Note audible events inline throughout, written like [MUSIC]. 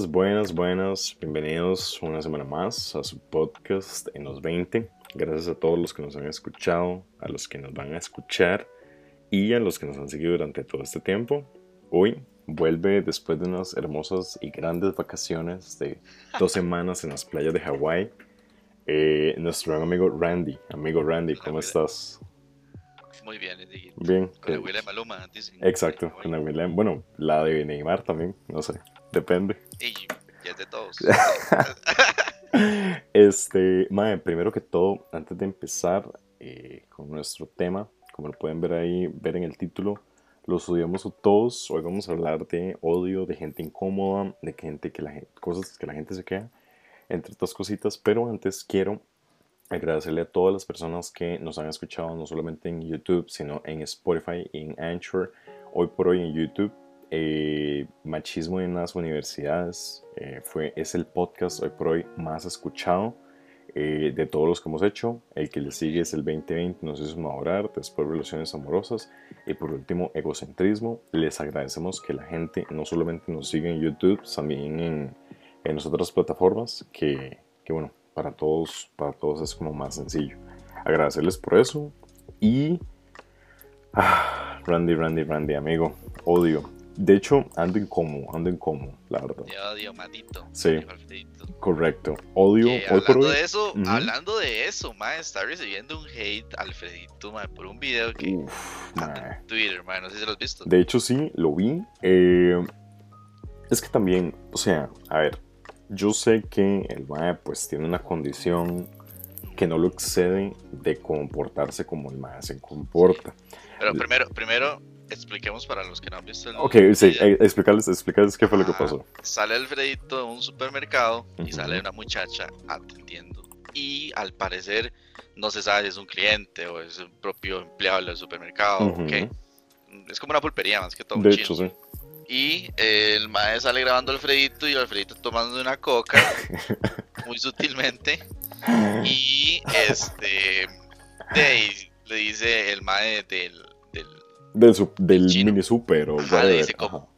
Buenas, buenas, buenas. Bienvenidos una semana más a su podcast en los 20. Gracias a todos los que nos han escuchado, a los que nos van a escuchar y a los que nos han seguido durante todo este tiempo. Hoy vuelve después de unas hermosas y grandes vacaciones de dos semanas en las playas de Hawái. Eh, nuestro gran amigo Randy. Amigo Randy, ¿cómo estás? Muy bien. Bien. Con la eh, abuela de Maluma, dicen. Exacto, con la abuela- Bueno, la de Neymar también, no sé, depende. Y ya es de todos. [LAUGHS] [LAUGHS] Este, mae, primero que todo, antes de empezar eh, con nuestro tema, como lo pueden ver ahí, ver en el título, los odiamos a todos. Hoy vamos a hablar de odio, de gente incómoda, de gente que la gente, cosas que la gente se queda, entre otras cositas. Pero antes quiero agradecerle a todas las personas que nos han escuchado, no solamente en YouTube, sino en Spotify y en Anchor. Hoy por hoy en YouTube, eh, Machismo en las Universidades eh, fue, es el podcast hoy por hoy más escuchado eh, de todos los que hemos hecho. El que le sigue es el 2020, nos hizo madurar, después Relaciones Amorosas y por último Egocentrismo. Les agradecemos que la gente no solamente nos siga en YouTube, también en, en las otras plataformas, que, que bueno, para todos, para todos es como más sencillo. Agradecerles por eso y... Ah, Randy, Randy, Randy, amigo, odio. De hecho, ando incómodo, ando incómodo, la verdad. Ya odio, matito. Sí. Correcto. Odio, Que hoy por hablando hoy. de eso, Ujú. hablando de eso, ma, está recibiendo un hate Alfredito, ma, por un video que Uf, en Twitter, ma, no sé si lo has visto. De hecho, sí, lo vi. Eh, es que también, o sea, a ver, yo sé que el MAE pues tiene una condición que no lo excede de comportarse como el MAE se comporta. Pero primero, primero expliquemos para los que no han visto el Ok, sí, eh, explicarles, explicarles qué fue lo que pasó. Sale Alfredito de un supermercado y sale una muchacha atendiendo. Y al parecer no se sabe si es un cliente o es un propio empleado del supermercado qué. Es como una pulpería más que todo. De hecho, sí. Y eh, el mae sale grabando a Alfredito y Alfredito tomando una coca [LAUGHS] muy sutilmente. Y este de le dice el mae del, del Del, su- del mini super o Ajá, le dice como-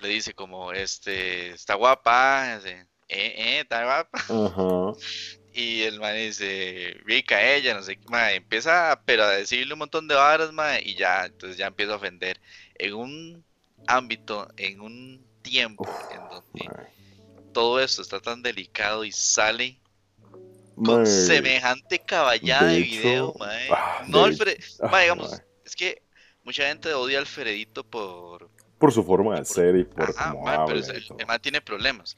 le dice como este está guapa, eh, eh, está guapa. Ajá. [LAUGHS] Y el mae dice, rica ella, no sé qué, mae, empieza pero a decirle un montón de varas, mae, y ya, entonces ya empieza a ofender. En un ámbito, en un tiempo en donde todo esto está tan delicado y sale con semejante caballada de de, hecho, video, ah, no, de- Alfred, ah, digamos, es que mucha gente odia a Alfredito por... Por su forma de por- ser y por Ajá, cómo habla. pero el, tiene problemas,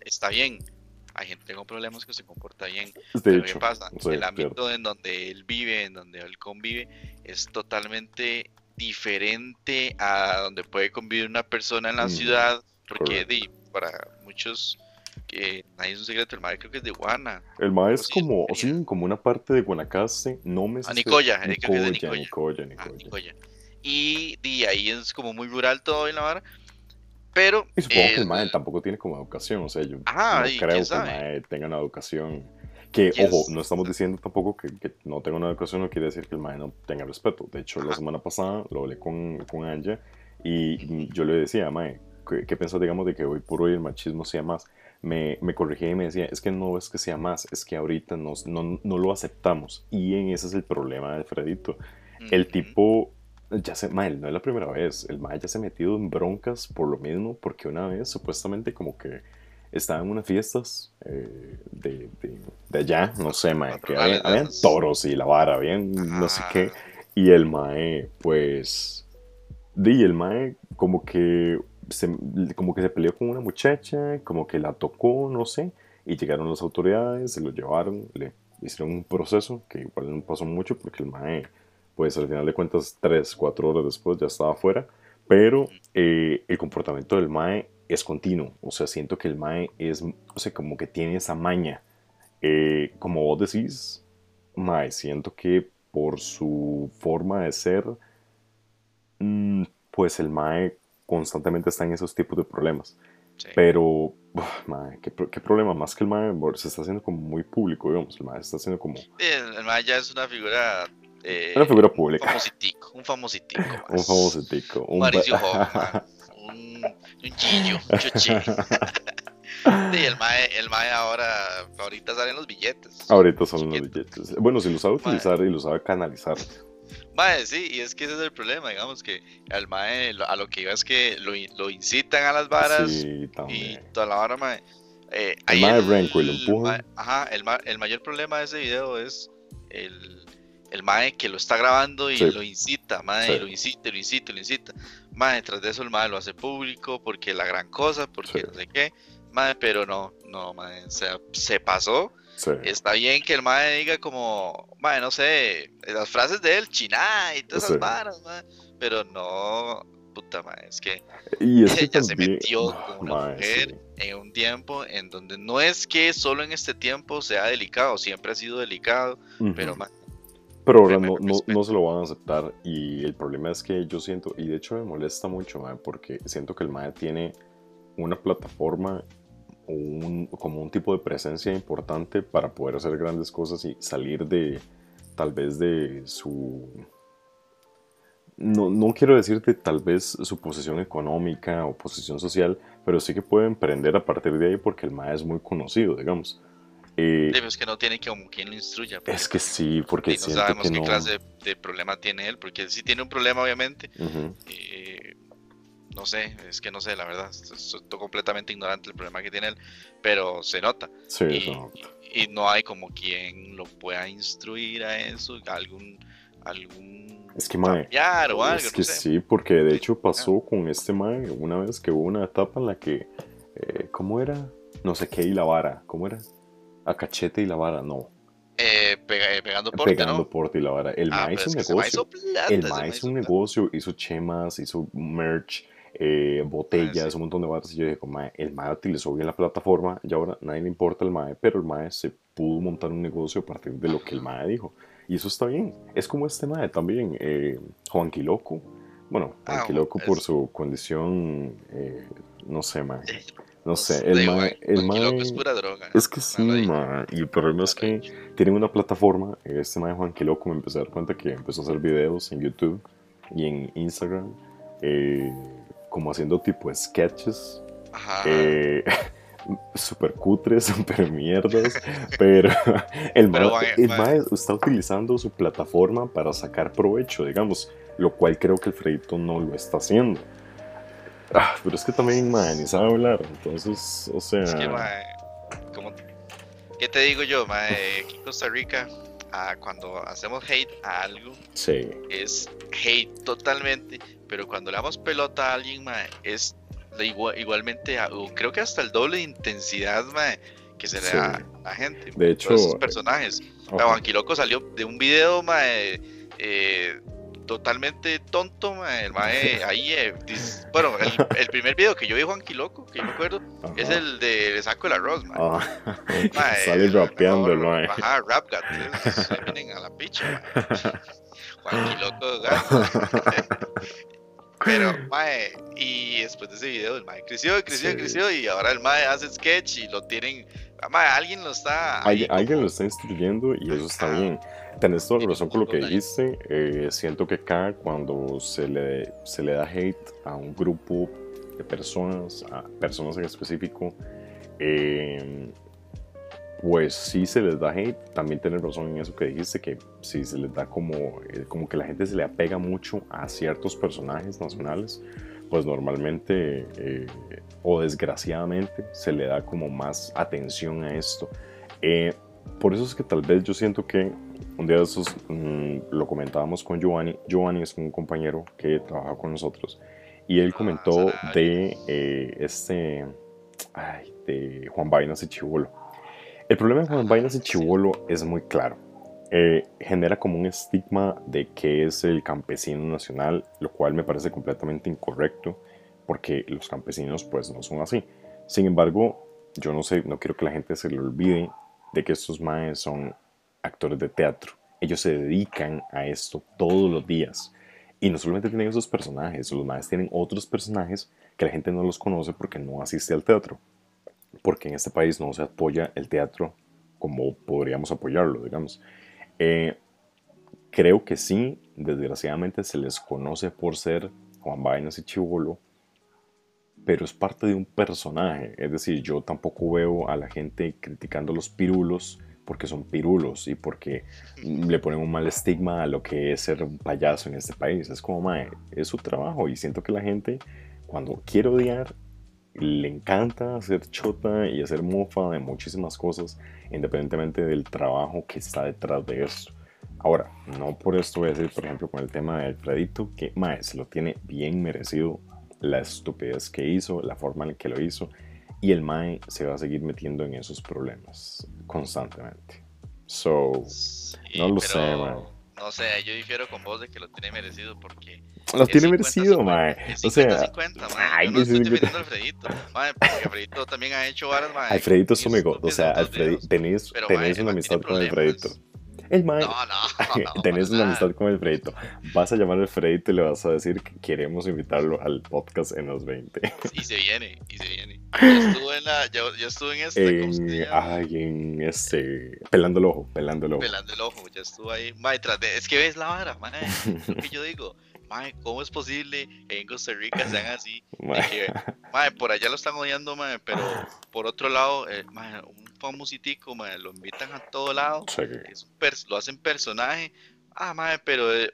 está bien. Hay gente con problemas que se comporta bien. De Pero hecho, ¿qué pasa? el ámbito en donde él vive, en donde él convive, es totalmente diferente a donde puede convivir una persona en la Mm, ciudad, porque para muchos que nadie es un secreto, el madre creo que es de Guana. El mae es sí, como, sí, como una parte de Guanacaste, no me sé Nicoya, Nicoya, Nicoya. Nicoya, Ah. Y ahí es como muy rural todo en la vara. Pero Y supongo que el mae tampoco tiene como educación, o sea, yo Ah, no creo que el mae tenga una educación. Que, ¿Quién ojo, no estamos diciendo tampoco que, que no tenga una educación, no quiere decir que el mae no tenga respeto. De hecho, la semana pasada lo hablé con, con Anja y yo le decía, mae, ¿qué, qué piensas, digamos, de que hoy por hoy el machismo sea más? Me, me corregía y me decía, es que no es que sea más, es que ahorita nos- no, no lo aceptamos. Y en ese es el problema de Alfredito. El Ujú. tipo, ya se, mae, no es la primera vez, el mae ya se ha metido en broncas por lo mismo, porque una vez supuestamente como que estaba en unas fiestas eh, de, de, de allá, no sé, mae, que habían toros y la vara, habían no sé Ah, qué, y el mae, pues, y el mae como que se, como que se peleó con una muchacha, como que la tocó, no sé, y llegaron las autoridades, se lo llevaron, le hicieron un proceso que igual no pasó mucho porque el mae, pues al final de cuentas, tres, cuatro horas después ya estaba afuera, pero eh, el comportamiento del mae es continuo, o sea, siento que el mae es, o sea, como que tiene esa maña, Eh, como vos decís, mae, siento que por su forma de ser, mm, pues el mae constantemente está en esos tipos de problemas. sí. Pero, uf, mae, ¿qué, qué problema, más que el mae se está haciendo como muy público, digamos, el mae se está haciendo como El, el mae ya es una figura. eh, Una figura pública. Un famositico, un famositico. [LAUGHS] un más. famoso tico. Un Mauricio Hoffman, [LAUGHS] un [LAUGHS] un chillo, un chuchi. [LAUGHS] Sí, el mae, el mae ahora, ahorita salen los billetes. Ahorita salen los billetes. Bueno, si lo sabe utilizar y lo sabe canalizar. Mae, sí, y es que ese es el problema, digamos que al mae, a lo que iba es que lo, lo incitan a las varas Sí, y toda la vara, mae. Eh, El mae renco y lo empuja. mae- ajá, el, el mayor problema de ese video es el, el mae que lo está grabando y Sí. lo incita, mae, Sí. y lo incita, lo incita, lo incita. Mae, detrás de eso el mae lo hace público porque la gran cosa, porque Sí. no sé qué. Mae, pero no, no, mae, o sea, se pasó. Está bien que el mae diga como, mae, no sé, las frases de él, chiná y todas esas varas, mae, pero no, puta mae, es que Y es que [LAUGHS] ella se también- metió Ah, con una mae, mujer en un tiempo en donde no es que solo en este tiempo sea delicado, siempre ha sido delicado, pero Ujú. mae, Pero ahora no, no, respeto. no se lo van a aceptar y el problema es que yo siento, y de hecho me molesta mucho, porque siento que el MAE tiene una plataforma o un, como un tipo de presencia importante para poder hacer grandes cosas y salir de tal vez de su... No, no quiero decirte tal vez su posición económica o posición social, pero sí que puede emprender a partir de ahí porque el MAE es muy conocido, digamos. Eh, sí, es que no tiene como quien lo instruya. porque, es que sí, porque no sabemos que qué no... clase de, de problema tiene él, porque él sí tiene un problema obviamente, Ujú. eh, no sé, es que no sé, la verdad, estoy completamente ignorante del problema que tiene él, pero se nota. Sí, y, y no hay como quien lo pueda instruir a eso, algún algún Es que, mae, o algo, es no que sé. sí, porque de hecho pasó con este mae una vez que hubo una etapa en la que, eh, ¿cómo era? No sé qué y la vara, ¿cómo era? A cachete y la vara, no, Eh, pega- eh, pegando porte, pegando ¿no? porte y la vara. El Ah, hizo es un negocio, plata, el mae hizo un plata. negocio, hizo chemas, hizo merch, eh, botellas, Ah, sí. un montón de varas, y yo dije, mae, el mae utilizó bien la plataforma y ahora nadie le importa el mae, pero el mae se pudo montar un negocio a partir de lo que el mae dijo. Y eso está bien. Es como este mae también, eh, Juan Quiloco. Bueno, Juan Ah, Quiloco por es- su condición, eh, no sé, mae. No sé, Digo, el mae, el mae- es pura droga. es que sí, mae. Y el problema es que tienen una plataforma, este mae Juan Quiloco me empecé a dar cuenta que empezó a hacer videos en YouTube y en Instagram, eh, como haciendo tipo sketches, Ajá. eh, [LAUGHS] super cutres, [LAUGHS] super mierdas, pero el mae, el mae está utilizando su plataforma para sacar provecho, digamos, lo cual creo que el Fredito no lo está haciendo. Ah, pero es que también, mae, ni sabe hablar, entonces, o sea... Es que, mae, como- ¿qué te digo yo, mae? Aquí en Costa Rica, ah, cuando hacemos hate a algo, Sí, es hate totalmente, pero cuando le damos pelota a alguien, mae, es de igua- igualmente, a- creo que hasta el doble de intensidad, mae, que se le Sí. da a gente. De hecho, esos personajes. Ajá. Juan Quiloco salió de un video, mae, eh, totalmente tonto, mae, el mae [LAUGHS] ahí, eh, dis- bueno, el, el primer video que yo vi de Juan Quiloco, que yo me acuerdo, es el de Le saco el arroz, mae. Ah, [LAUGHS] Mae, [LAUGHS] sale rapeando el mae. Ajá, rap gat. ahí vienen a la picha, mae. Juan Quiloco gat. Pero, mae, y después de ese video, el mae creció, creció, Sí. creció, y ahora el mae hace sketch y lo tienen. Mae, alguien lo está. ahí Alguien, lo está instruyendo y eso está bien. Tenés toda la razón con lo que dijiste. eh, siento que acá cuando se le, se le da hate a un grupo de personas, a personas en específico, eh, pues sí se les da hate. También tienes razón en eso que dijiste, que sí se les da como, eh, como que la gente se le apega mucho a ciertos personajes nacionales, pues normalmente eh, o desgraciadamente se le da como más atención a esto. Por eso es que tal vez yo siento que un día de esos mm, lo comentábamos con Giovanni. Giovanni es un compañero que trabaja con nosotros y él Ah, comentó de eh, este, ay, de Juan Vainas y Chivolo. El problema de Juan Ah, Vainas y. Chivolo es muy claro. Eh, genera como un estigma de que es el campesino nacional, lo cual me parece completamente incorrecto, porque los campesinos pues no son así. Sin embargo, yo no sé, no quiero que la gente se le olvide de que estos maes son actores de teatro. Ellos se dedican a esto todos los días. Y no solamente tienen esos personajes, los maes tienen otros personajes que la gente no los conoce porque no asiste al teatro. Porque en este país no se apoya el teatro como podríamos apoyarlo, digamos. Eh, creo que sí, desgraciadamente se les conoce por ser Juan Vainas y Chivolo, pero es parte de un personaje. Es decir, yo tampoco veo a la gente criticando los pirulos porque son pirulos y porque le ponen un mal estigma a lo que es ser un payaso en este país. Es como, mae, es su trabajo y siento que la gente cuando quiere odiar le encanta hacer chota y hacer mofa de muchísimas cosas, independientemente del trabajo que está detrás de eso. Ahora, no por esto voy a decir, por ejemplo, con el tema de Alfredito, que mae, se lo tiene bien merecido la estupidez que hizo, la forma en que lo hizo, y el Mae se va a seguir metiendo en esos problemas constantemente. So, no lo sé, Mae. No sé, yo difiero con vos de que lo tiene merecido porque. Lo tiene merecido, mae. O sea, 50, mae. Yo no estoy defendiendo a Alfredito, mae, porque Alfredito también ha hecho varas, mae. Alfredito es su amigo. O sea, Alfredito, tenés, tenés una amistad con Alfredito. El mae. No, no, [LAUGHS] [LAUGHS] no Tenés una amistad con Alfredito. Vas a llamar a Alfredito y le vas a decir que queremos invitarlo al podcast en los 20. [LAUGHS] Y se viene, y se viene. Yo estuve en la. Yo, yo estuve en este. En, ay, en este. Pelando el ojo, pelando el ojo. Pelando el ojo, ya estuve ahí. Mae, tras de, es que ves la vara, mae. Lo que yo digo. Mae, ¿cómo es posible que en Costa Rica sean así? [LAUGHS] Mae. Que, mae, por allá lo están odiando, mae, pero [LAUGHS] por otro lado, eh, mae, un famositico, mae, lo invitan a todo lado, Sí. es lo hacen personaje. Ah, mae, pero eh,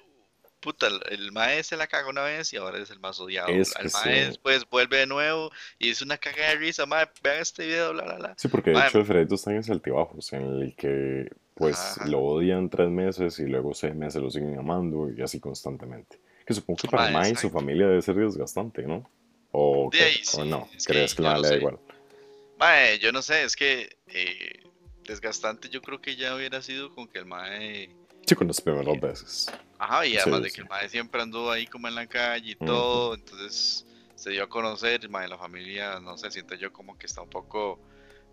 puta, el, el mae se la cagó una vez y ahora es el más odiado. Es el mae sí. después vuelve de nuevo y es una caga de risa, mae, vean este video, bla, bla, bla. Sí, porque de Mae. hecho Alfredito está en ese altibajos en el que pues Ajá. lo odian tres meses y luego seis meses lo siguen amando y así constantemente. Que supongo que para Mae, Mae y su familia debe ser desgastante, ¿no? O, De no, es crees que no le da igual. Mae, yo no sé, es que eh, desgastante yo creo que ya hubiera sido con que el mae... Sí, con las primeras veces. Ajá, y además Sí, de sí. que el mae siempre anduvo ahí como en la calle y todo, entonces se dio a conocer, el mae, la familia, no sé, siento yo como que está un poco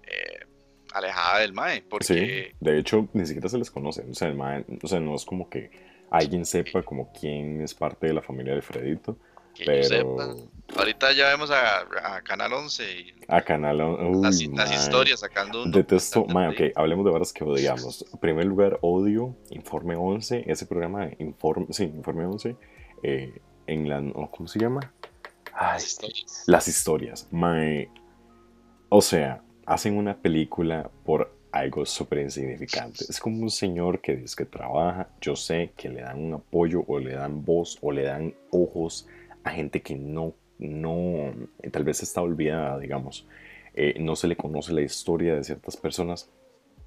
eh, alejada del mae, Sí, porque... de hecho ni siquiera se les conoce. O sea, el mae- o sea, no es como que alguien sepa como quién es parte de la familia de Alfredito, Que pero sepa. Ahorita ya vemos a, a Canal 11 y a Canal... Uy, las, las historias sacando un Detesto, documental ok, hablemos de varas que odiamos. En primer lugar, odio Informe 11, ese programa de Informe, sí, Informe 11, eh, en la, no, ¿cómo se llama? Ay, las historias. las historias, mae. O sea, hacen una película por algo súper insignificante. Es como un señor que dice que trabaja, yo sé que le dan un apoyo o le dan voz o le dan ojos a gente que no, no, tal vez está olvidada, digamos. Eh, no se le conoce la historia de ciertas personas,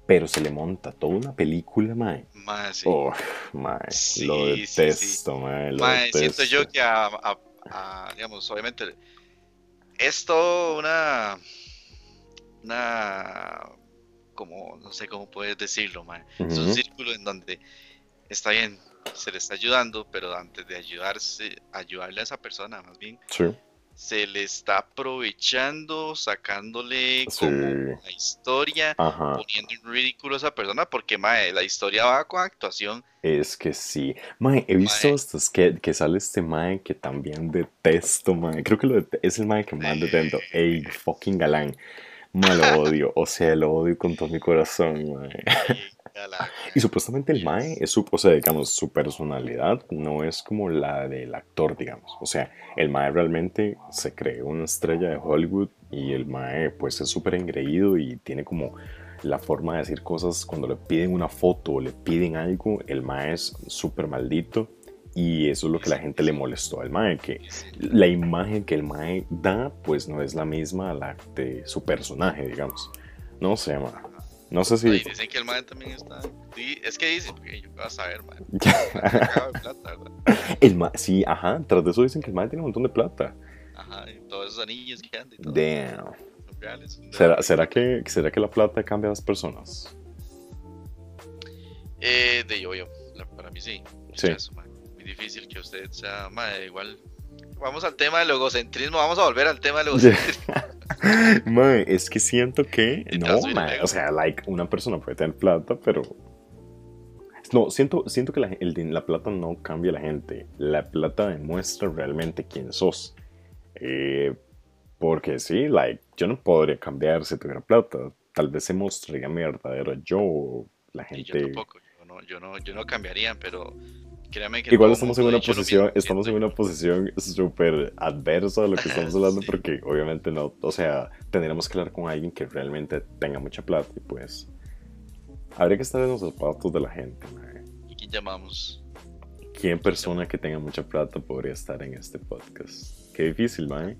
pero se le monta toda una película, mae. Mae, sí. Oh, mae, Sí, lo sí, sí. detesto, mae, lo Mae, detesto. siento yo que a, a- a, digamos, obviamente, esto una, una, como, no sé cómo puedes decirlo, mae. Es un círculo en donde está bien, se le está ayudando, pero antes de ayudarse, ayudarle a esa persona, más bien, Sí, se le está aprovechando, sacándole Sí. como la historia, ajá. poniendo en ridículo a esa persona, porque mae, la historia va con actuación. Es que sí. Mae, he visto Mae. hasta que, que sale este mae que también detesto, mae. Creo que lo es el mae que más detesto. Ey, fucking galán. Mae, lo odio. O sea, lo odio con todo mi corazón, mae. [LAUGHS] Y supuestamente el mae es su, o sea, digamos, su personalidad no es como la del actor, digamos. O sea, el mae realmente se creó una estrella de Hollywood y el mae pues es súper engreído y tiene como la forma de decir cosas cuando le piden una foto o le piden algo, el mae es súper maldito y eso es lo que la gente le molestó al mae, que la imagen que el mae da pues no es la misma a la de su personaje, digamos. No sé, mae. No sé si... Dicen que el man también está. Es que dicen, porque yo vas a ver, ¿verdad? El ma- sí, ajá, tras de eso dicen que el mae tiene un montón de plata. Ajá, y todos esos anillos que andan y todo. Damn. Reales. ¿Será, será, que, ¿Será que la plata cambia a las personas? Eh, de yo, yo. La- para mí sí. Sí. Difícil que usted sea, madre, igual. Vamos al tema del egocentrismo. Vamos a volver al tema del [LAUGHS] egocentrismo. [LAUGHS] mae, es que siento que... Y No, luego. o sea, like, una persona puede tener plata, pero... No, siento, siento que la, el la plata no cambia a la gente. La plata demuestra realmente quién sos. Eh, porque sí, like, yo no podría cambiar si tuviera plata. Tal vez se mostraría mi verdadero yo. La Y yo gente... tampoco. Yo no, yo, no, yo no cambiaría, pero créame que Igual estamos en una posición, estamos en una posición súper adversa de lo que estamos hablando [LAUGHS] Sí. porque obviamente no, o sea, tendremos que hablar con alguien que realmente tenga mucha plata y pues habría que estar en los zapatos de la gente. ¿Y quién llamamos? ¿Quién persona que tenga mucha plata podría estar en este podcast? Qué difícil, man.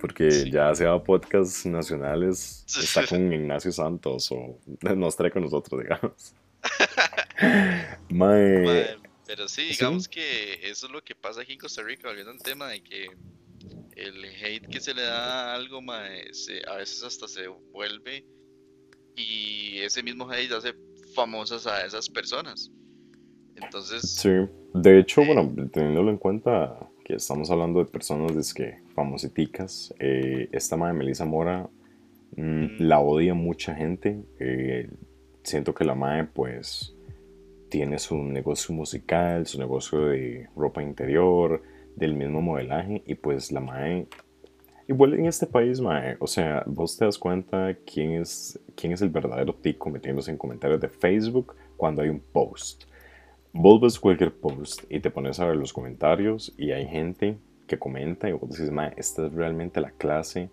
Porque Sí. ya sea podcasts nacionales, está con Ignacio Santos o [LAUGHS] nos trae con nosotros, digamos. [LAUGHS] Mae, Mae, pero sí, sí. digamos que eso es lo que pasa aquí en Costa Rica, volviendo al tema de que el hate que se le da a algo, mae, se- a veces hasta se vuelve y ese mismo hate hace famosas a esas personas. Entonces, sí. De hecho, Sí. bueno, teniéndolo en cuenta que estamos hablando de personas que famositicas, eh, esta madre Melissa Mora mm, Mm. la odia mucha gente. eh, siento que la madre, pues, tiene su negocio musical, su negocio de ropa interior, del mismo modelaje, y pues la mae, igual en este país, mae, o sea, vos te das cuenta quién es, quién es el verdadero tico metiéndose en comentarios de Facebook cuando hay un post. Vos ves cualquier post y te pones a ver los comentarios y hay gente que comenta y vos decís, mae, esta es realmente la clase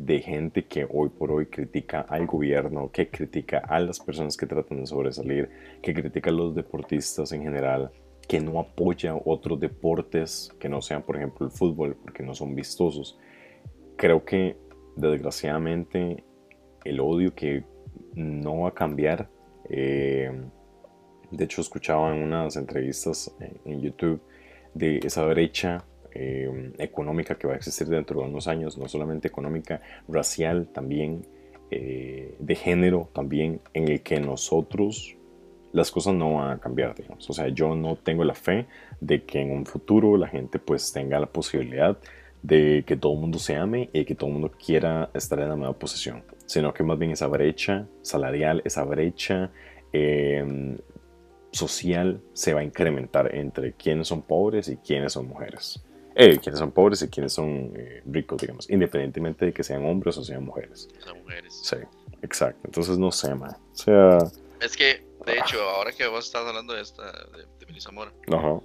de gente que hoy por hoy critica al gobierno, que critica a las personas que tratan de sobresalir, que critica a los deportistas en general, que no apoya otros deportes que no sean, por ejemplo, el fútbol, porque no son vistosos. Creo que, desgraciadamente, el odio que no va a cambiar. eh, de hecho, escuchaba en unas entrevistas en, YouTube de esa brecha eh, económica que va a existir dentro de unos años, no solamente económica, racial también, eh, de género también, en el que nosotros las cosas no van a cambiar, digamos. O sea, yo no tengo la fe de que en un futuro la gente pues tenga la posibilidad de que todo el mundo se ame y que todo el mundo quiera estar en la misma posición, sino que más bien esa brecha salarial, esa brecha eh, social se va a incrementar entre quienes son pobres y quienes son mujeres. Eh, quienes son pobres y quienes son eh, ricos, digamos, independientemente de que sean hombres o sean mujeres. o sea, mujeres. Sí, exacto. Entonces no sé, man. O sea, Es que, de hecho, ahora que vos estás hablando de esta, de, de Melissa Mora, ajá.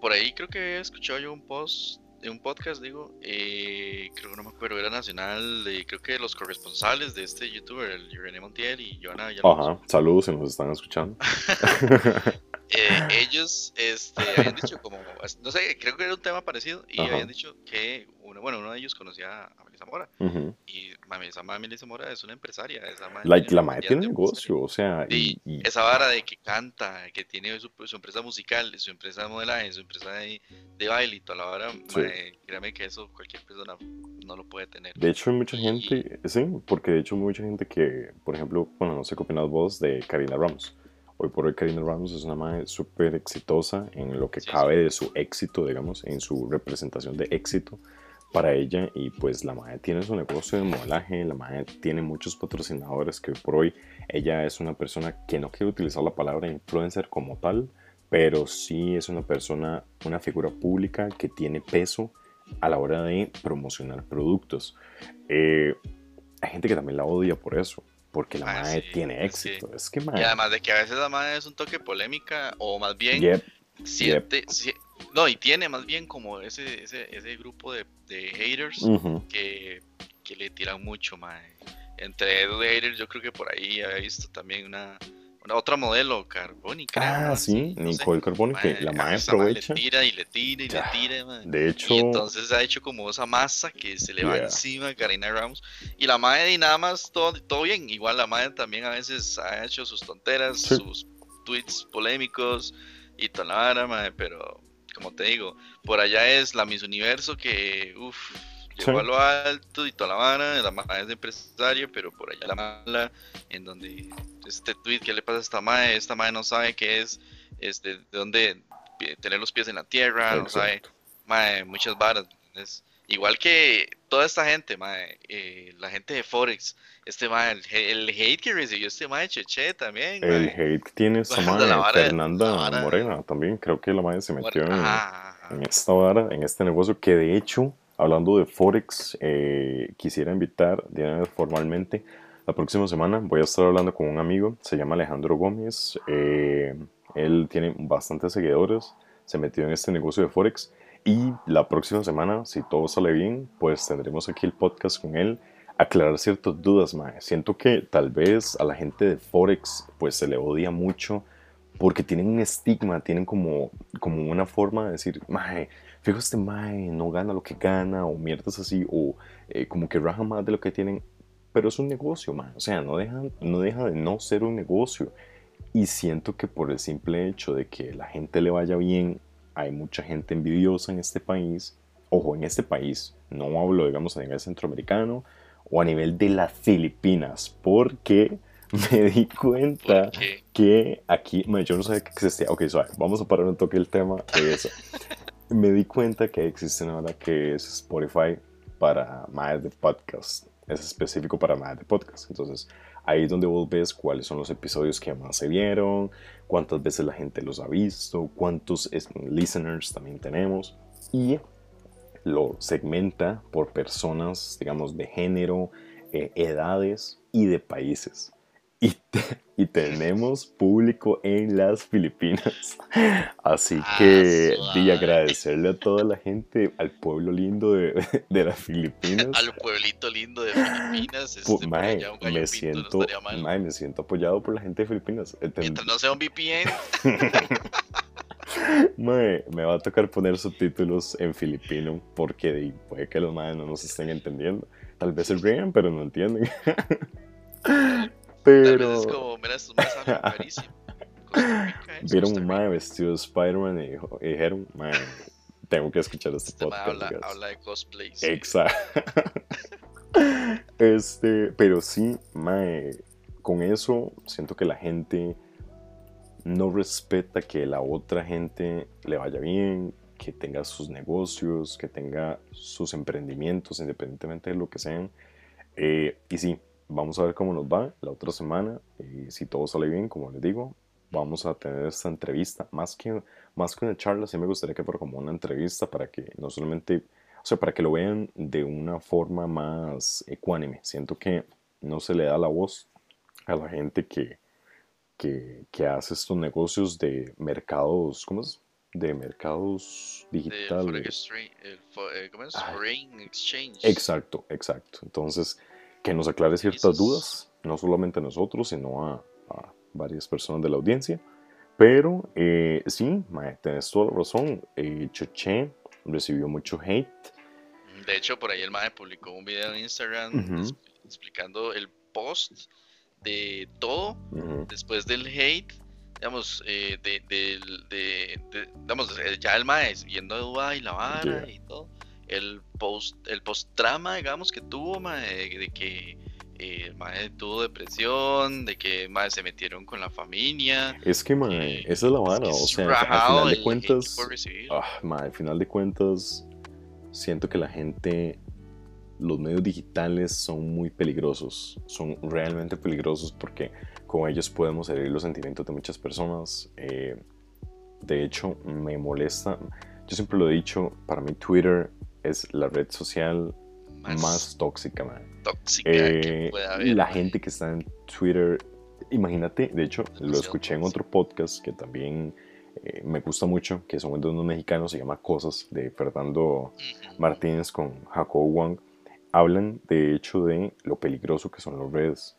por ahí creo que he escuchado yo un post, de un podcast, digo, eh, creo que no me acuerdo, era nacional, de, creo que los corresponsales de este youtuber, el René Montiel y Joana Ajá, saludos si nos están escuchando. [LAUGHS] [LAUGHS] eh, ellos este, habían dicho como, no sé, creo que era un tema parecido, y Ajá. habían dicho que, uno, bueno, uno de ellos conocía a Melissa Mora, y mami, esa Melissa Mora es una empresaria, esa madre Like, la madre tiene negocio, o sea, y, Y y- esa vara de que canta, que tiene su, su empresa musical, su empresa de modelaje, su empresa de, de baile y toda la vara, Sí. mae, créame que eso cualquier persona no lo puede tener. de hecho hay mucha y- gente, sí, porque de hecho hay mucha gente que, por ejemplo, bueno, no sé qué opinas vos de Karina Ramos. Hoy por hoy Karina Ramos es una madre súper exitosa en lo que Sí, cabe de su éxito, digamos, en su representación de éxito para ella. Y pues la madre tiene su negocio de modelaje, la madre tiene muchos patrocinadores que hoy por hoy ella es una persona que no quiere utilizar la palabra influencer como tal, pero sí es una persona, una figura pública que tiene peso a la hora de promocionar productos. Eh, hay gente que también la odia por eso, porque la Ah, madre sí, tiene es que- éxito. Es que, Y madre, además de que a veces la madre es un toque polémica, o más bien yep, siente, si- no, y tiene más bien como ese, ese, ese grupo de, de haters que, que le tiran mucho, mae. Entre esos haters yo creo que por ahí había visto también una otra modelo, Carboni, Ah, ¿no? sí, no. Nicole Carboni, que la madre esa mae aprovecha. Le tira y le tira y Ya. le tira. De hecho, Y entonces ha hecho como esa masa que se le va Yeah. encima a Karina Ramos. Y la madre y nada más todo, todo bien. Igual la madre también a veces ha hecho sus tonteras, Sí. sus tweets polémicos y toda la pero como te digo, por allá es la Miss Universo que, uff, llegó Sí. a lo alto y toda la vara, la madre es de empresaria, pero por allá la mala, en donde este tweet que le pasa a esta madre, esta madre no sabe qué es, este, de dónde tener los pies en la tierra, no sabe exacto. mae, muchas varas. ¿entendés? Igual que toda esta gente, mae, eh, la gente de Forex, este mae, el, el hate que recibió este mae Cheche también, El hate que tiene esta madre, [LAUGHS] la vara- Fernanda la vara- Morena, también creo que la madre se metió en esta vara, en este negocio que de hecho, hablando de Forex, eh, quisiera invitar de formalmente. La próxima semana voy a estar hablando con un amigo, se llama Alejandro Gómez. eh, Él tiene bastantes seguidores, se metió en este negocio de Forex y la próxima semana, si todo sale bien, pues tendremos aquí el podcast con él, aclarar ciertas dudas, mae. Siento que tal vez a la gente de Forex pues se le odia mucho porque tienen un estigma, tienen como, como una forma de decir, mae, fijo este mae, no gana lo que gana, o mierdas así, o eh, como que raja más de lo que tienen, pero es un negocio, mae, o sea, no deja, no deja de no ser un negocio. Y siento que por el simple hecho de que la gente le vaya bien, hay mucha gente envidiosa en este país, ojo, en este país, no hablo, digamos, a nivel centroamericano o a nivel de las Filipinas, porque me [LAUGHS] di cuenta que aquí, yo no sabía que existía, ok, suave, vamos a parar un toque el tema de eso. Me di cuenta que existe ahora que es Spotify para más de podcast, es específico para más de podcast, entonces ahí es donde vos ves cuáles son los episodios que más se vieron, cuántas veces la gente los ha visto, cuántos listeners también tenemos. Y lo segmenta por personas, digamos, de género, eh, edades y de países. Y, y, tenemos público en las Filipinas. [LAUGHS] Así ah, que di agradecerle a toda la gente, al pueblo lindo de, [LAUGHS] de las Filipinas. al pueblito lindo de Filipinas. Este, me, siento, me siento apoyado por la gente de Filipinas. Mientras no sea un VPN. [LAUGHS] me va a tocar poner subtítulos en filipino porque puede que los madres no nos estén entendiendo. Tal vez se ríen, pero no entienden. Pero. es como, mira, estos carísimo. Vieron un mae vestido de Spider-Man y, dijeron, mae, tengo que escuchar este, este podcast. Habla, habla, de cosplay. Exacto. este, pero sí, mae, con eso siento que la gente no respeta que la otra gente le vaya bien, que tenga sus negocios, que tenga sus emprendimientos, independientemente de lo que sean. Eh, y sí, vamos a ver cómo nos va la otra semana. Y si todo sale bien, como les digo, vamos a tener esta entrevista. Más que, más que una charla, sí me gustaría que fuera como una entrevista para que no solamente, o sea, para que lo vean de una forma más ecuánime. Siento que no se le da la voz a la gente que, que, que hace estos negocios de mercados, ¿cómo es? De mercados digitales. Eh, ¿Cómo es? Foreign exchange. Exacto, exacto. Entonces, que nos aclare ciertas dudas, no solamente a nosotros, sino a, varias personas de la audiencia. Pero eh, sí, tenés toda la razón. Eh, Choché recibió mucho hate. De hecho, por ahí el Mae publicó un video en Instagram explicando el post de todo después del hate. Digamos, eh, de, de, digamos, ya el Mae yendo a Dubai, la vara y todo el post el post trama digamos que tuvo de, que eh, tuvo depresión de que mae, se metieron con la familia. Es que mae, esa es la vara o sea al final de cuentas ah, al final de cuentas siento que la gente los medios digitales son muy peligrosos son realmente peligrosos porque con ellos podemos herir los sentimientos de muchas personas eh, de hecho me molesta yo siempre lo he dicho para mí Twitter es la red social más, tóxica, man. Tóxica que eh, puede haber, La gente que está en Twitter, imagínate, de hecho, lo escuché en otro podcast que también eh, me gusta mucho, que son de unos mexicanos, se llama Cosas, de Fernando Martínez con Jacob Wang. Hablan, de hecho, de lo peligroso que son las redes.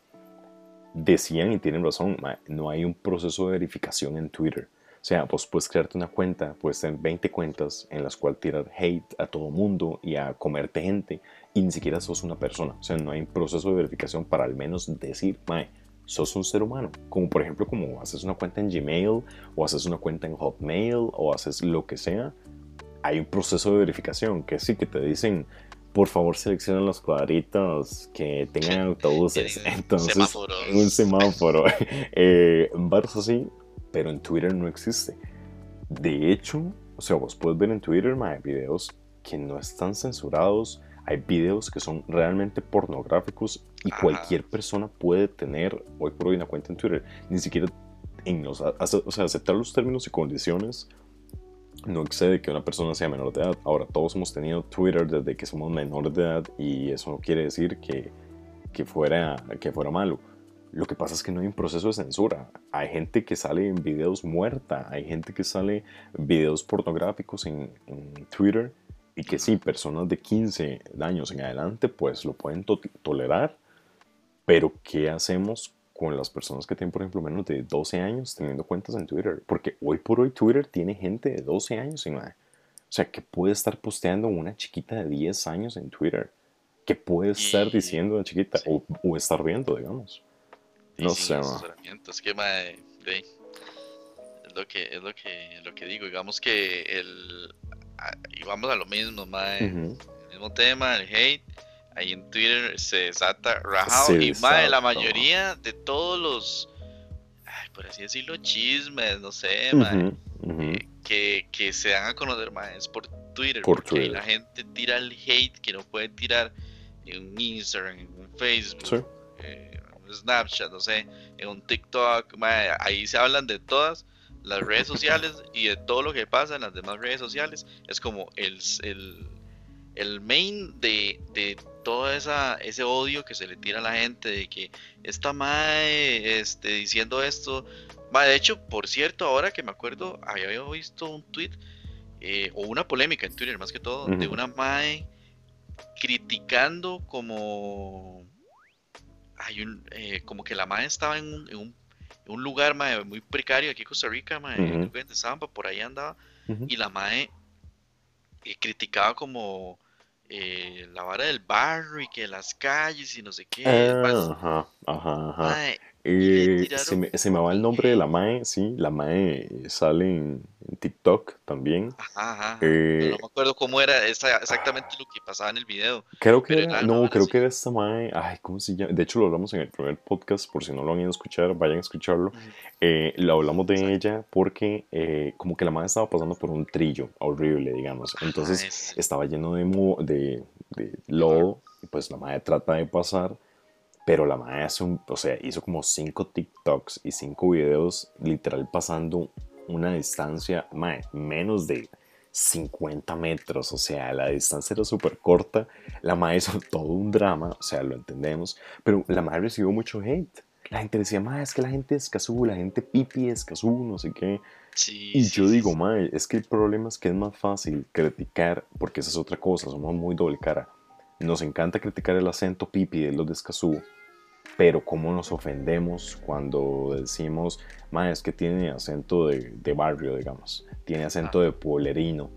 Decían, y tienen razón, no hay un proceso de verificación en Twitter o sea, vos puedes crearte una cuenta, puedes tener 20 cuentas en las cuales tirar hate a todo mundo y a comerte gente y ni siquiera sos una persona. O sea, no hay un proceso de verificación para al menos decir, mae, sos un ser humano. Como por ejemplo, como haces una cuenta en Gmail o haces una cuenta en Hotmail o haces lo que sea, hay un proceso de verificación que sí que te dicen, por favor selecciona los cuadritos que tengan [LAUGHS] autobuses. [LAUGHS] Entonces, un semáforo. [LAUGHS] eh, así pero en Twitter no existe. De hecho, o sea, vos puedes ver en Twitter, hay videos que no están censurados, hay videos que son realmente pornográficos y cualquier persona puede tener hoy por hoy una cuenta en Twitter. Ni siquiera en los, o sea, aceptar los términos y condiciones no excede que una persona sea menor de edad. Ahora, todos hemos tenido Twitter desde que somos menores de edad y eso no quiere decir que, que, fuera, que fuera malo Lo que pasa es que no hay un proceso de censura. Hay gente que sale en videos muerta, hay gente que sale videos pornográficos en, en Twitter y que sí, personas de 15 años en adelante pues lo pueden to- tolerar, pero ¿qué hacemos con las personas que tienen, por ejemplo, menos de 12 años teniendo cuentas en Twitter? Porque hoy por hoy Twitter tiene gente de 12 años en la... O sea, que puede estar posteando una chiquita de 10 años en Twitter. ¿Qué puede estar Y- diciendo la chiquita? O, o estar viendo, digamos. No sé, ma. asesoramiento, Es que, mae, de- es lo que, es lo que, lo que digo. Digamos que el, y vamos a lo mismo, mae, Ujú. el mismo tema, el hate. Ahí en Twitter se desata rajado. Se y mae, la mayoría de todos los, ay, por así decirlo, chismes, no sé, mae, Ujú, ujú. eh, que, que se dan a conocer más es por Twitter, Por porque Twitter. la gente tira el hate que no puede tirar en un Instagram, en un Facebook, Sí. eh, Snapchat, no sé, en un TikTok, mae, ahí se hablan de todas las redes sociales y de todo lo que pasa en las demás redes sociales. Es como el, el, el main de, de todo esa, ese odio que se le tira a la gente de que esta mae este, diciendo esto. Ma, de hecho, por cierto, ahora que me acuerdo, había visto un tweet eh, o una polémica en Twitter más que todo de una mae criticando como hay un eh, como que la mae estaba en un, en un, en un lugar mae, muy precario aquí en Costa Rica, Ujú. creo que en por ahí andaba y la mae eh, criticaba como eh, la vara del barrio y que las calles y no sé qué. ajá, ajá. mae, Eh, se, me, se me va el nombre de la. Mae, sí, la Mae sale en, en TikTok también. Ajá, ajá. Eh, Pero no me acuerdo cómo era esa- exactamente lo que pasaba en el video. Creo que era, no, creo así. que era esta Mae, ay, ¿cómo se llama? De hecho lo hablamos en el primer podcast, por si no lo han ido a escuchar, vayan a escucharlo. Eh, lo hablamos de Exacto. ella porque eh, como que la Mae estaba pasando por un trillo horrible, digamos. Entonces Ah, es- estaba lleno de, de, de lodo y pues la Mae trata de pasar, pero la Mae hace un, o sea, hizo como cinco TikToks y cinco videos literal pasando una distancia, Mae, menos de 50 metros, o sea, la distancia era súper corta, la Mae hizo [LAUGHS] todo un drama, o sea, lo entendemos, pero la Mae recibió mucho hate. La gente decía, Mae, es que la gente es Escazú, la gente pipi es Escazú, no sé qué. sí, Y yo sí, digo, mae, es que el problema es que es más fácil criticar, porque esa es otra cosa, somos muy doble cara. Nos encanta criticar el acento pipi de los de Escazú, pero cómo nos ofendemos cuando decimos, mae, es que tiene acento de, de barrio, digamos, tiene acento de pueblerino.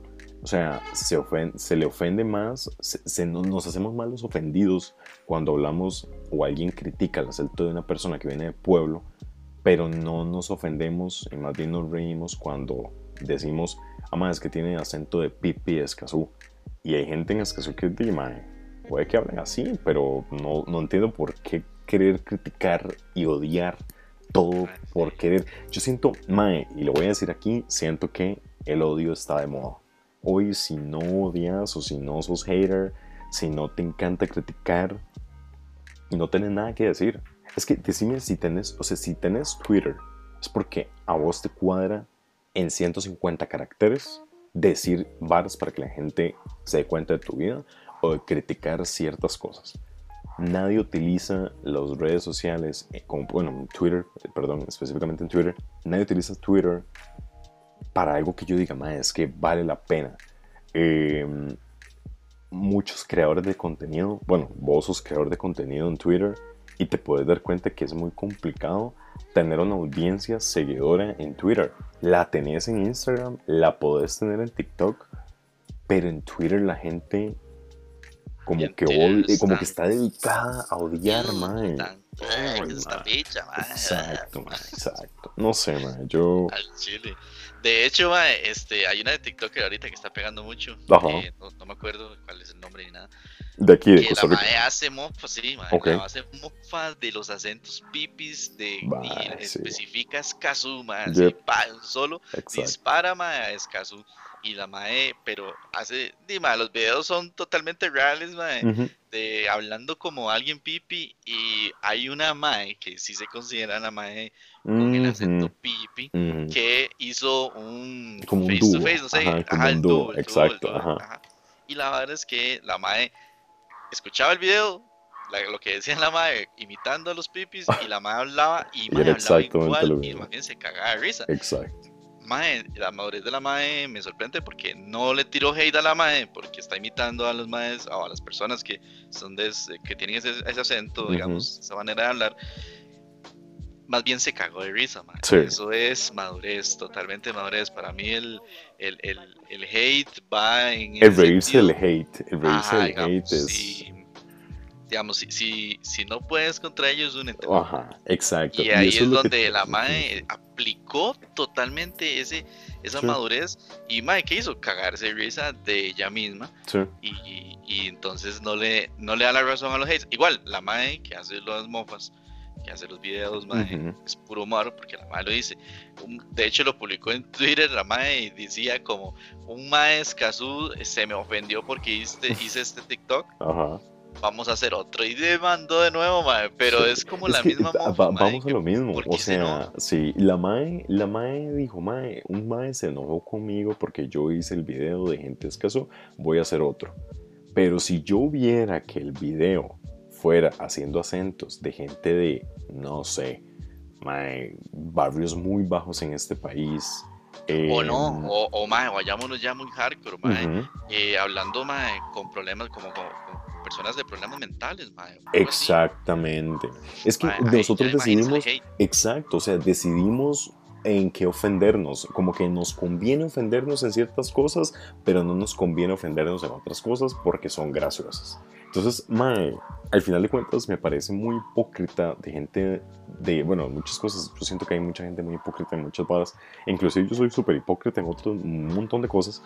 O sea, se, ofen- se le ofende más, se, se nos, nos hacemos más los ofendidos cuando hablamos o alguien critica el acento de una persona que viene de pueblo, pero no nos ofendemos y más bien nos reímos cuando decimos, ah, mae, es que tiene acento de pipi de Escazú. Y hay gente en Escazú que dice, puede que hablen así, pero no, no entiendo por qué querer criticar y odiar todo Mae, por querer. Yo siento, mae, y lo voy a decir aquí, siento que el odio está de moda. Hoy si no odias o si no sos hater, si no te encanta criticar no tenés nada que decir. Es que decime si tenés, o sea, si tenés Twitter, es porque a vos te cuadra en 150 caracteres decir varas para que la gente se dé cuenta de tu vida o de criticar ciertas cosas. Nadie utiliza las redes sociales, eh, bueno, en Twitter, eh, perdón, específicamente en Twitter, nadie utiliza Twitter para algo que yo diga, "Ma, es que vale la pena. Eh, muchos creadores de contenido, bueno, vos sos creador de contenido en Twitter y te puedes dar cuenta que es muy complicado tener una audiencia seguidora en Twitter. La tenés en Instagram, la podés tener en TikTok, pero en Twitter la gente como Y en que, Twitter odi- como que está dedicada a odiar, mae. esta mae. picha, mae. Exacto, [LAUGHS] mae, exacto. No sé, mae, yo... Al chile. De hecho, mae, este, hay una de TikToker ahorita que está pegando mucho. Ajá. eh, no, no me acuerdo cuál es el nombre ni nada. De aquí, de Que Costa la Rica. mae hace mofas, sí, mae. Ok. La mae hace mofas de los acentos pipis de Bah, y sí. especifica Escazú, mae. Yep. así, pa, solo Exacto. dispara mae a Escazú. Y la mae, pero hace, di, mae, los videos son totalmente reales, mae. De hablando como alguien pipi y hay una mae que sí se considera la mae con el acento Ujú, pipi que hizo un Como un face to dúo, face, no sé, ajá, como el un dúo, el exacto, ajá. Y la verdad es que la mae escuchaba el video, lo que decía la madre, imitando a los pipis, y la madre hablaba, y, mae, hablaba igual, y más bien se cagaba de risa. Exacto. Mae, la madurez de la mae me sorprende porque no le tiró hate a la mae porque está imitando a los maes o a las personas que son de que tienen ese, ese acento, digamos, esa manera de hablar. Más bien se cagó de risa, mae. Sí. Eso es madurez, totalmente madurez. Para mí el, el, el, el hate va en El reírse del hate. El reírse del hate es. Digamos, si, si, si no puedes contra ellos, únete. Ajá, exacto. Y ahí es que- donde la MAE aplicó totalmente ese, esa Sí. madurez. Y MAE, ¿qué hizo? Cagarse risa de ella misma. Sí, Y, y entonces no le, no le da la razón a los hates. Igual, la MAE que hace las mofas, que hace los videos, MAE, Ujú. es puro humor, porque la MAE lo dice. Un- de hecho, lo publicó en Twitter, la MAE, y decía como, un MAE escazú se me ofendió porque hice, [LAUGHS] hice este TikTok. Ajá. Vamos a hacer otro. Y le mandó de nuevo, MAE. Pero es como Es la que misma va- mofa, va- mae, vamos a que- lo mismo. ¿por O se sea, enoja? sí, la Mae, la Mae dijo, Mae, un Mae se enojó conmigo porque yo hice el video de gente escaso, voy a hacer otro. Pero si yo viera que el video fuera haciendo acentos de gente de, no sé, Mae, barrios muy bajos en este país. O no, o, o mae, vayámonos ya muy hardcore, mae. ujú, eh, hablando, mae, con problemas, como con, con personas de problemas mentales, mae. Exactamente. Es que Mae, nosotros decidimos. Exacto, o sea, decidimos en qué ofendernos, como que nos conviene ofendernos en ciertas cosas, pero no nos conviene ofendernos en otras cosas porque son graciosas. Entonces, mae, al final de cuentas me parece muy hipócrita de gente de, bueno, muchas cosas, yo siento que hay mucha gente muy hipócrita en muchas varas, inclusive yo soy súper hipócrita en otro un montón de cosas,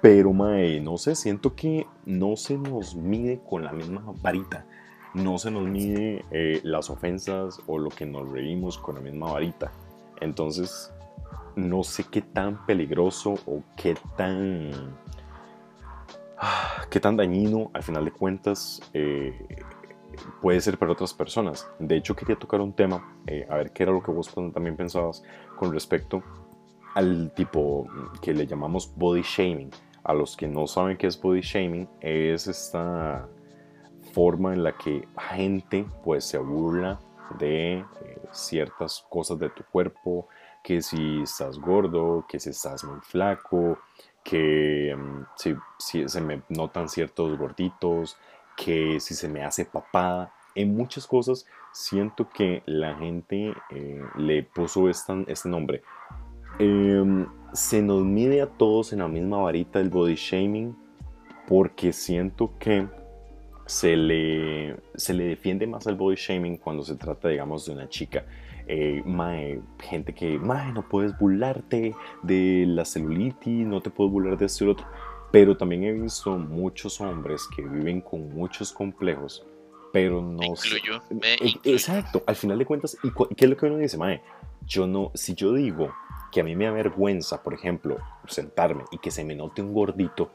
pero mae, no sé, siento que no se nos mide con la misma varita no se nos mide eh, las ofensas o lo que nos reímos con la misma varita. Entonces, no sé qué tan peligroso o qué tan. ah, qué tan dañino, al final de cuentas, eh, puede ser para otras personas. De hecho, quería tocar un tema, eh, a ver qué era lo que vos también pensabas con respecto al tipo que le llamamos body shaming. A los que no saben qué es body shaming, es esta forma en la que gente pues se burla de eh, ciertas cosas de tu cuerpo, que si estás gordo, que si estás muy flaco, que mm, si, se me notan ciertos gorditos, que si se me hace papada, en muchas cosas siento que la gente eh, le puso esta- este nombre. Em, se nos mide a todos en la misma varita el body shaming porque siento que se le, se le defiende más al body shaming cuando se trata, digamos, de una chica. Eh, mae, gente que, mae, no puedes burlarte de la celulitis, no te puedes burlar de esto y lo otro. Pero también he visto muchos hombres que viven con muchos complejos, pero no... Me sé- incluyo, me e- incluyo. Exacto, al final de cuentas, ¿y qué es lo que uno dice, mae? Yo no, si yo digo que a mí me da vergüenza, por ejemplo, sentarme y que se me note un gordito,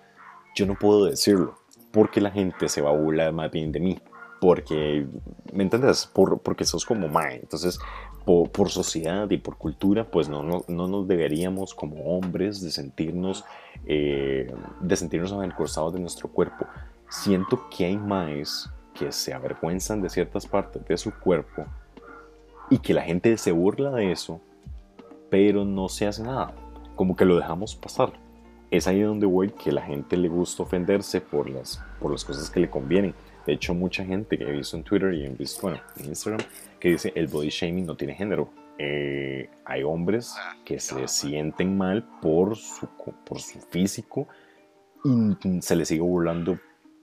yo no puedo decirlo, porque la gente se va a burlar más bien de mí, porque, ¿me entiendes? Por, porque sos como mae, entonces, por, por sociedad y por cultura, pues no, no, no nos deberíamos como hombres de sentirnos, eh, de sentirnos avergonzados de nuestro cuerpo. Siento que hay maes que se avergüenzan de ciertas partes de su cuerpo y que la gente se burla de eso, pero no se hace nada, como que lo dejamos pasar. Es ahí donde voy que la gente le gusta ofenderse por las, por las cosas que le convienen. De hecho, mucha gente que he visto en Twitter y en, bueno, en Instagram que dice el body shaming no tiene género. Eh, hay hombres Ah, que se sienten mal por su, por su físico y se les sigue burlando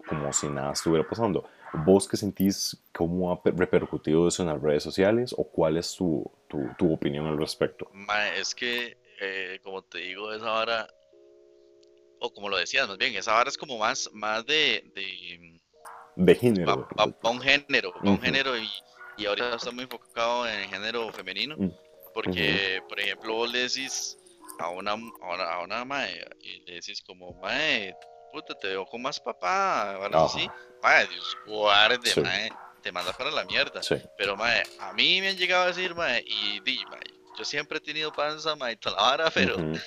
como si nada estuviera pasando. ¿Vos qué sentís? ¿Cómo ha pe- repercutido eso en las redes sociales? ¿O cuál es tu, tu, tu opinión al respecto? Es que, eh, como te digo, esa vara, o como lo decías, más bien, esa vara es como más, más de, de De va, género. va- va un género, va un Ujú. género y, y ahorita está muy enfocado en el género femenino, Mm, porque, por ejemplo, vos le decís a una, a una, a una mae, y le decís como, mae, puta, te veo con más papá, varas así, mae, Dios guarde, Sí. mae, te manda para la mierda. Sí. Pero, mae, a mí me han llegado a decir, mae, y di, mae, yo siempre he tenido panza, mae, toda la vara, pero, Ujú.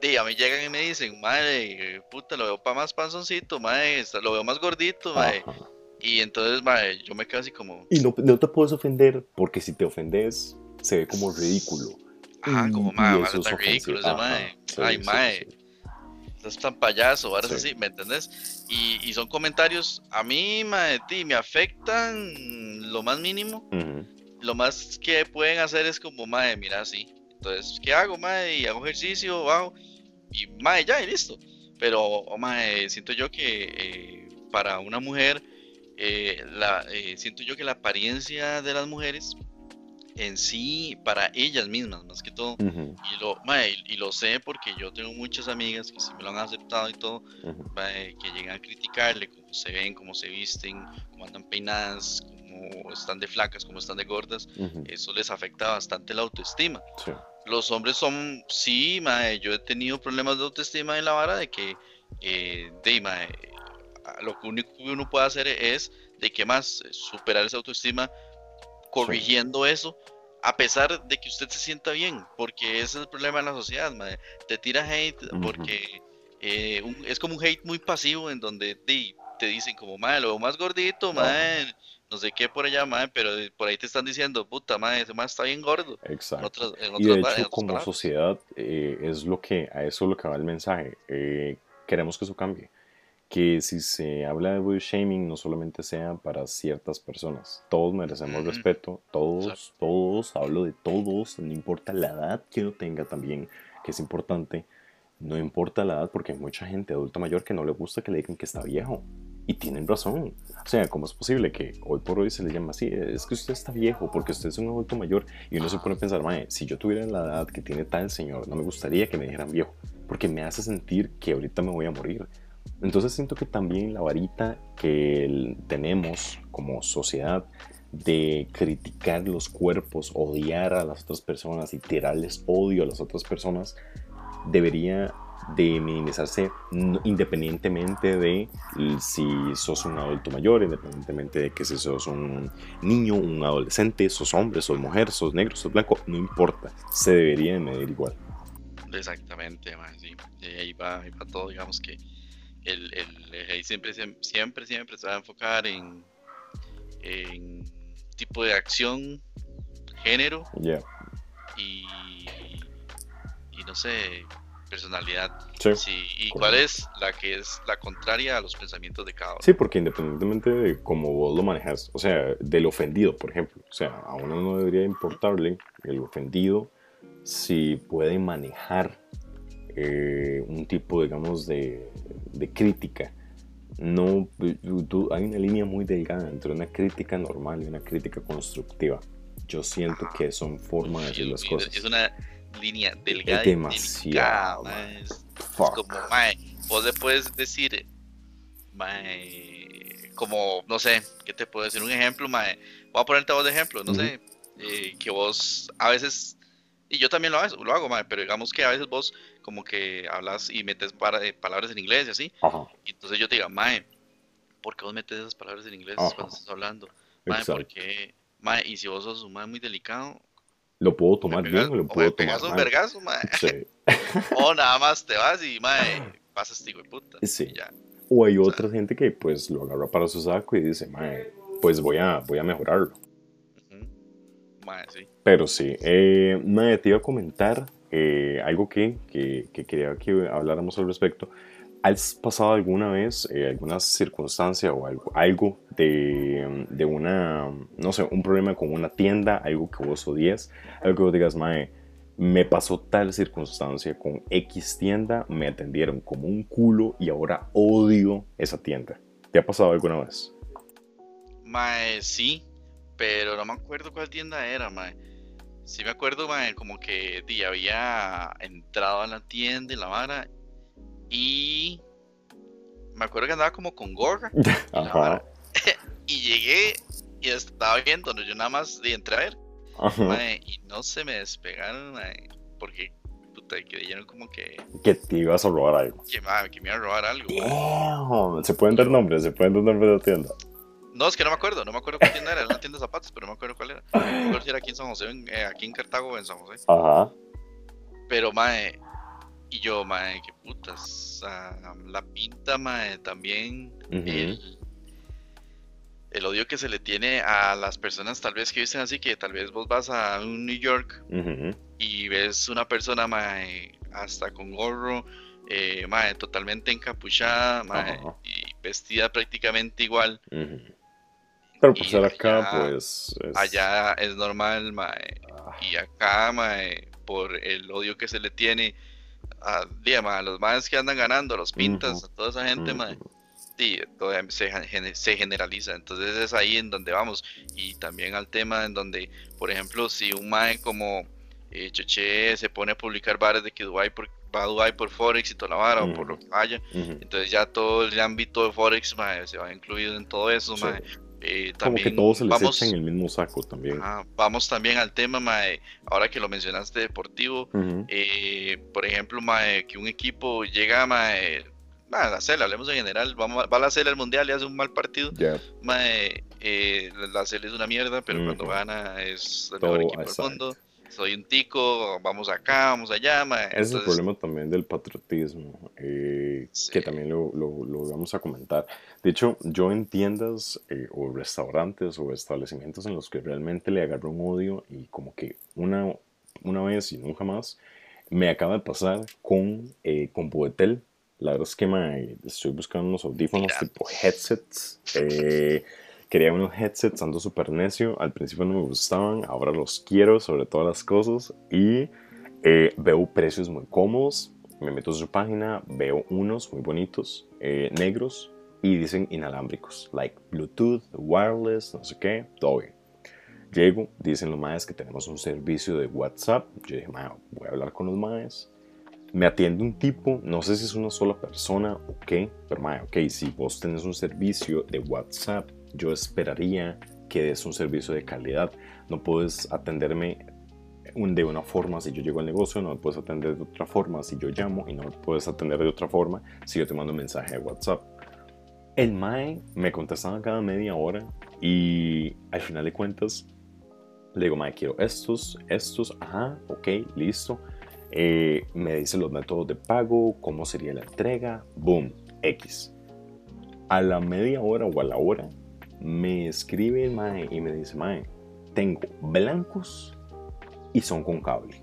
di, a mí llegan y me dicen, mae, puta, lo veo para más panzoncito, mae, está- lo veo más gordito, mae, Ajá. Y entonces, mae, yo me quedo así como. Y no, no te puedes ofender porque si te ofendes se ve como ridículo. Ajá, como mae, mae, es ridículo ese mae. Ay, mae. Sí. Estás tan payaso, ahora Sí. así, ¿me entendés? Y, y son comentarios, a mí, mae, ti, me afectan lo más mínimo. Ujú, Lo más que pueden hacer es como, mae, mira, así. Entonces, ¿qué hago, mae? Y hago ejercicio, hago. Y, mae, ya, y listo. Pero, oh, mae, siento yo que eh, para una mujer, eh, la, eh, siento yo que la apariencia de las mujeres en sí, para ellas mismas, más que todo, y lo, mae, y, y lo sé porque yo tengo muchas amigas que sí me lo han aceptado y todo, mae, que llegan a criticarle cómo se ven, cómo se visten, cómo andan peinadas, cómo están de flacas, cómo están de gordas, eso les afecta bastante la autoestima. sí. Los hombres son, sí, mae, yo he tenido problemas de autoestima en la vara de que, eh, de, mae, lo único que uno puede hacer es, de que más, superar esa autoestima corrigiendo eso, a pesar de que usted se sienta bien, porque ese es el problema de la sociedad, te tira hate Ujú. porque eh, un- es como un hate muy pasivo en donde di, te dicen como, mae, lo veo más gordito, mae, no sé qué por allá, mae, pero por ahí te están diciendo, puta, mae, ese está bien gordo. Exacto. otras, Y de hecho, como palabras. sociedad, eh, es lo que, a eso es lo que va el mensaje. Eh, queremos que eso cambie. Que si se habla de body shaming, no solamente sea para ciertas personas. Todos merecemos Ujú. respeto. Todos, Exacto. todos, hablo de todos, no importa la edad que uno tenga también, que es importante. No importa la edad, porque hay mucha gente adulta mayor que no le gusta que le digan que está viejo. Y tienen razón. O sea, ¿cómo es posible que hoy por hoy se le llama así? Es que usted está viejo porque usted es un adulto mayor y uno se pone a pensar, mae, si yo tuviera la edad que tiene tal señor, no me gustaría que me dijeran viejo, porque me hace sentir que ahorita me voy a morir. Entonces siento que también la varita que tenemos como sociedad de criticar los cuerpos, odiar a las otras personas y tirarles odio a las otras personas, debería de minimizarse independientemente de si sos un adulto mayor, independientemente de que si sos un niño, un adolescente, sos hombre, sos mujer, sos negro, sos blanco, no importa, se debería de medir igual. Exactamente, mae, sí. Y ahí va, ahí va todo, digamos que el, el, el siempre, siem- siempre, siempre se va a enfocar en, en tipo de acción, género y, y no sé, personalidad. Sí. Sí, y cuál es la que es la contraria a los pensamientos de cada uno. Sí, porque independientemente de cómo vos lo manejas, o sea, del ofendido, por ejemplo, o sea, a uno no debería importarle el ofendido si puede manejar eh, un tipo, digamos, de, de crítica. No, tú- hay una línea muy delgada entre una crítica normal y una crítica constructiva. Yo siento que son formas de decir las cosas. Es una línea delgada. y demasiado, delicada, es- Fuck. como, mae, vos le puedes decir, mae, como, no sé, ¿qué te puedo decir? Un ejemplo, mae, voy a ponerte a vos de ejemplo, no Ujú. sé, eh, que vos a veces, y yo también lo hago, lo hago, mae, pero digamos que a veces vos como que hablas y metes para- eh, palabras en inglés y así, Ajá, y entonces yo te diga, mae, ¿por qué vos metes esas palabras en inglés Ajá. cuando estás hablando? Mae, exacto. porque, mae, y si vos sos un mae muy delicado, ¿Lo puedo tomar pegas- bien o lo o puedo tomar mal? vergazo, mae. Sí. [LAUGHS] O nada más te vas y, mae, pasas este de puta. Sí. ya. O hay otra gente que pues lo agarra para su saco y dice, "Mae, pues voy a, voy a mejorarlo. Ujú. Mae, sí. Pero sí, eh, mae, te iba a comentar eh, algo que, que, que quería que habláramos al respecto. ¿Has pasado alguna vez eh, alguna circunstancia o algo, de, de una, no sé, un problema con una tienda, algo que vos odies, algo que vos digas, mae, me pasó tal circunstancia con X tienda, me atendieron como un culo y ahora odio esa tienda? ¿Te ha pasado alguna vez? Mae, sí, pero no me acuerdo cuál tienda era, mae. Sí me acuerdo, mae, como que di, había entrado a la tienda y la vara y me acuerdo que andaba como con gorra [LAUGHS] Ajá, [LAUGHS] y llegué y estaba viendo, yo nada más di, entré a ver, mae, y no se me despegaron, mae, porque puta, creyeron como que, Que te ibas a robar algo. que, mae, que me iba a robar algo. Damn. Se pueden dar nombres, se pueden dar nombres de la tienda. No, es que no me acuerdo, no me acuerdo cuál tienda era, era una tienda de zapatos, pero no me acuerdo cuál era. No me acuerdo si era aquí en San José, en- eh, aquí en Cartago o en San José. Ajá. Pero, mae, y yo, mae, qué putas. ah, la pinta, mae, también. Ujú. el- el odio que se le tiene a las personas tal vez que dicen así, que tal vez vos vas a un New York y ves una persona hasta con gorro, eh, totalmente encapuchada y vestida prácticamente igual. Pero pues acá, pues... Allá es normal, mae, ah. y acá, mae, por el odio que se le tiene a, los maes que andan ganando, los pintas, a toda esa gente, mae sí, se, se, generaliza. Entonces es ahí en donde vamos. Y también al tema en donde, por ejemplo, si un mae como eh, Choche se pone a publicar bares de que Dubai por, va a Dubai por Forex y toda la vara o por lo que vaya, entonces ya todo el ámbito de Forex se va incluido en todo eso. Eh, como que todos se les vamos, echa en el mismo saco también. vamos también al tema, mae, ahora que lo mencionaste deportivo, eh, por ejemplo, mae, que un equipo llega, mae, la CEL, hablemos en general, va, va a la CEL al mundial y hace un mal partido. Eh, la CEL es una mierda, pero cuando gana es el mejor equipo del mundo. Soy un tico, vamos acá, vamos allá. es el problema también del patriotismo, eh, que también lo, lo, vamos a comentar. De hecho, yo en tiendas eh, o restaurantes o establecimientos en los que realmente le agarro un odio y como que una, una vez y nunca más, me acaba de pasar con, con Boetel la verdad es que me, estoy buscando unos audífonos tipo headsets. Eh, quería unos headsets, ando súper necio. Al principio no me gustaban, ahora los quiero sobre todas las cosas. Y eh, veo precios muy cómodos. Me meto a su página, veo unos muy bonitos, eh, negros, y dicen inalámbricos, like Bluetooth, wireless, no sé qué, todo bien. Llego, dicen los maes que tenemos un servicio de WhatsApp. Yo dije, voy a hablar con los maes me atiende un tipo, no sé si es una sola persona o qué, pero mae, ok, si vos tenés un servicio de WhatsApp, yo esperaría que des un servicio de calidad. No puedes atenderme de una forma si yo llego al negocio, no me puedes atender de otra forma si yo llamo y no me puedes atender de otra forma si yo te mando un mensaje de WhatsApp. El MAE me contestaba cada media hora y al final de cuentas le digo, MAE, quiero estos, estos, ajá, ok, listo eh, me dice los métodos de pago, cómo sería la entrega, boom, X. A la media hora o a la hora me escribe el Mae y me dice, Mae, tengo blancos y son con cable.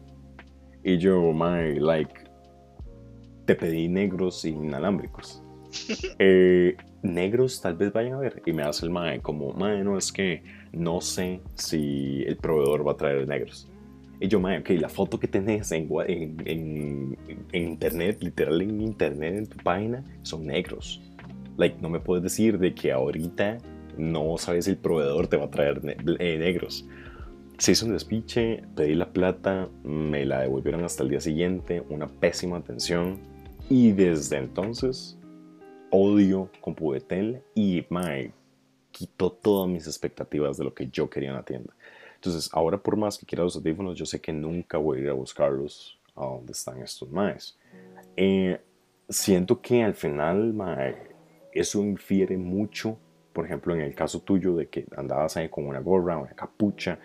Y yo, Mae, like, te pedí negros y inalámbricos. [LAUGHS] Eh, negros tal vez vayan a ver. Y me hace el Mae como, Mae, no es que no sé si el proveedor va a traer negros. Y yo, ok, la foto que tenés en, en, en, internet, literal en internet, en tu página, son negros. Like, no me puedes decir de que ahorita no sabes si el proveedor te va a traer eh, negros. Se hizo un despiche, pedí la plata, me la devolvieron hasta el día siguiente, una pésima atención. Y desde entonces, odio con Pubetel y, my, quitó todas mis expectativas de lo que yo quería en la tienda. Entonces, ahora por más que quiera los audífonos, yo sé que nunca voy a ir a buscarlos a donde están estos maes. Eh, siento que al final, eso infiere mucho, por ejemplo, en el caso tuyo de que andabas ahí con una gorra, una capucha,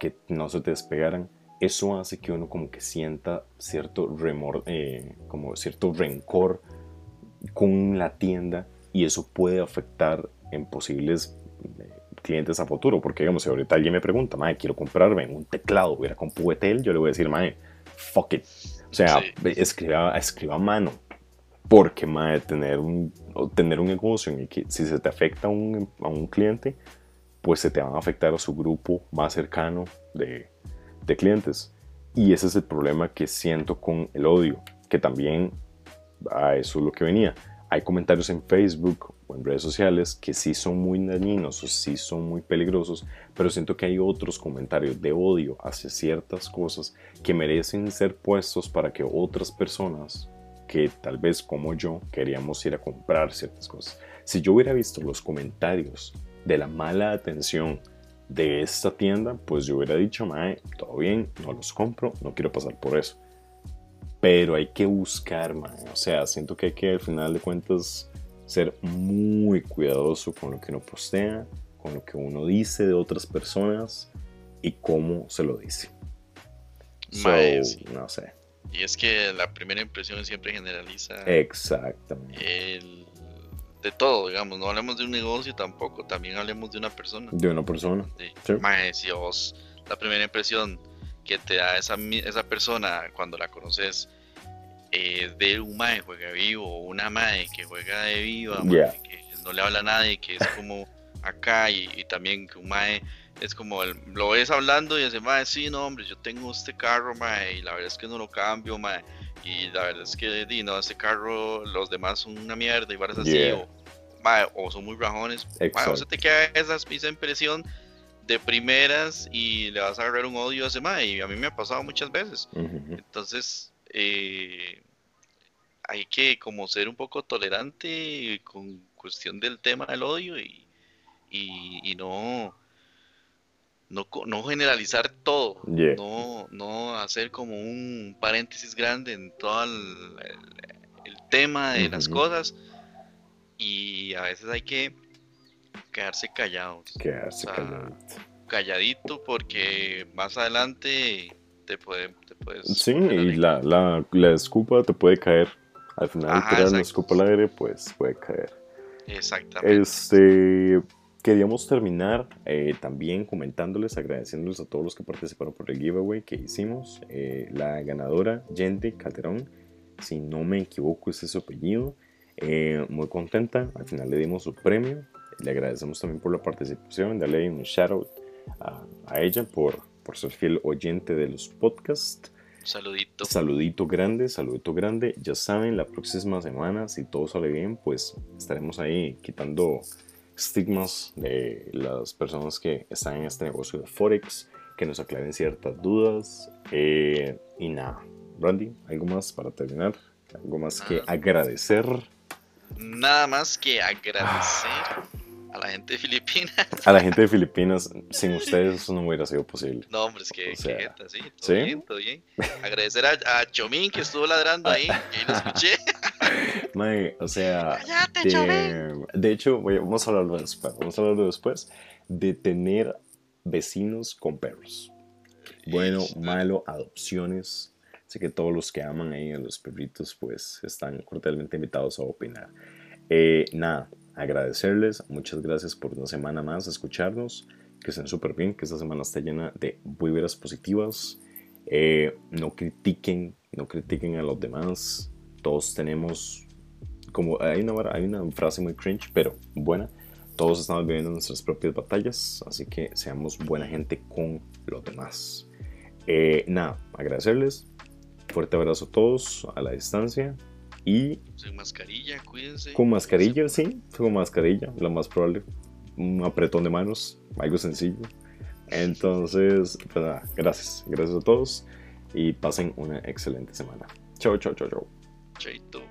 que no se te despegaran, eso hace que uno como que sienta cierto remor, eh, como cierto rencor con la tienda y eso puede afectar en posibles eh, clientes a futuro, porque digamos, si ahorita alguien me pregunta, mae, quiero comprarme un teclado, voy a con Puetel, yo le voy a decir, mae, fuck it. O sea, escriba, escriba a mano, porque mae, tener un, tener un negocio en el que si se te afecta a un, a un cliente, pues se te van a afectar a su grupo más cercano de, clientes. Y ese es el problema que siento con el odio, que también a eso es lo que venía. Hay comentarios en Facebook en redes sociales que sí son muy dañinos o sí son muy peligrosos, pero siento que hay otros comentarios de odio hacia ciertas cosas que merecen ser puestos para que otras personas que tal vez como yo queríamos ir a comprar ciertas cosas. Si yo hubiera visto los comentarios de la mala atención de esta tienda, pues yo hubiera dicho, mae, todo bien, no los compro, no quiero pasar por eso. Pero hay que buscar, mae. O sea, siento que hay que al final de cuentas ser muy cuidadoso con lo que uno postea, con lo que uno dice de otras personas y cómo se lo dice. no sé. Y es que la primera impresión siempre generaliza. Exactamente. El, de todo, digamos, no hablemos de un negocio tampoco, también hablemos de una persona. De una persona. Sí. Sí. Mae, si vos, la primera impresión que te da esa, esa persona cuando la conoces eh, de un mae que juega vivo, o una mae que juega de viva, mae, que no le habla a nadie, que es como [LAUGHS] acá, y, y también que un mae es como, el- lo ves hablando y dice, mae, sí, no, hombre, yo tengo este carro, mae, y la verdad es que no lo cambio, mae, y la verdad es que, di, no, este carro, los demás son una mierda, y varas así, Yeah. o, mae, o son muy rajones, mae, o se Exacto. te queda esa, esa impresión de primeras y le vas a agarrar un odio a ese mae, y a mí me ha pasado muchas veces. Entonces, eh, hay que como ser un poco tolerante con cuestión del tema del odio y, y, y no, no, no generalizar todo, Yeah. no, no hacer como un paréntesis grande en todo el, el- el tema de las cosas y a veces hay que quedarse callados Quedarse callado. calladito porque más adelante te, puede, te puedes... Sí, y la, la, la escupa te puede caer. Al final, Ajá, tirar la escupa al aire, pues puede caer. Exactamente. Este, queríamos terminar eh, también comentándoles, agradeciéndoles a todos los que participaron por el giveaway que hicimos. Eh, la ganadora, Yende Calderón, si no me equivoco, ese es su apellido. Eh, muy contenta, al final le dimos su premio. Le agradecemos también por la participación, darle un shout out a, a ella por, por ser fiel oyente de los podcasts. Saludito. Saludito grande, saludito grande. Ya saben, la próxima semana, si todo sale bien, pues estaremos ahí quitando estigmas de las personas que están en este negocio de Forex, que nos aclaren ciertas dudas. Eh, y nada, Randy, ¿algo más para terminar? ¿Algo más que Ah. agradecer? Nada más que agradecer a la gente de Filipinas. A la gente de Filipinas, sin ustedes eso no hubiera sido posible. No, hombre, es que, O sea, que jeta, sí, todo ¿sí? bien, todo bien. Agradecer a, a Chomín que estuvo ladrando ahí, [LAUGHS] que lo escuché. [LAUGHS] Mae, o sea, Cállate, de, de hecho, voy- vamos a hablarlo después, vamos a hablarlo después, de tener vecinos con perros. Bueno, malo, adopciones. Así que todos los que aman ahí a los perritos, pues están cordialmente invitados a opinar. Eh, nada, agradecerles. Muchas gracias por una semana más escucharnos. Que estén súper bien, que esta semana esté llena de vibras positivas. Eh, no critiquen, no critiquen a los demás. Todos tenemos, como hay una, hay una frase muy cringe, pero buena. Todos estamos viviendo nuestras propias batallas, así que seamos buena gente con los demás. Eh, nada, agradecerles. Fuerte abrazo a todos a la distancia. Y Sin mascarilla, cuídense. con mascarilla, sí, con mascarilla, lo más probable. Un apretón de manos, algo sencillo. Entonces, pues nada, gracias. Gracias a todos y pasen una excelente semana. Chao, chao, chao, chao. Chaito.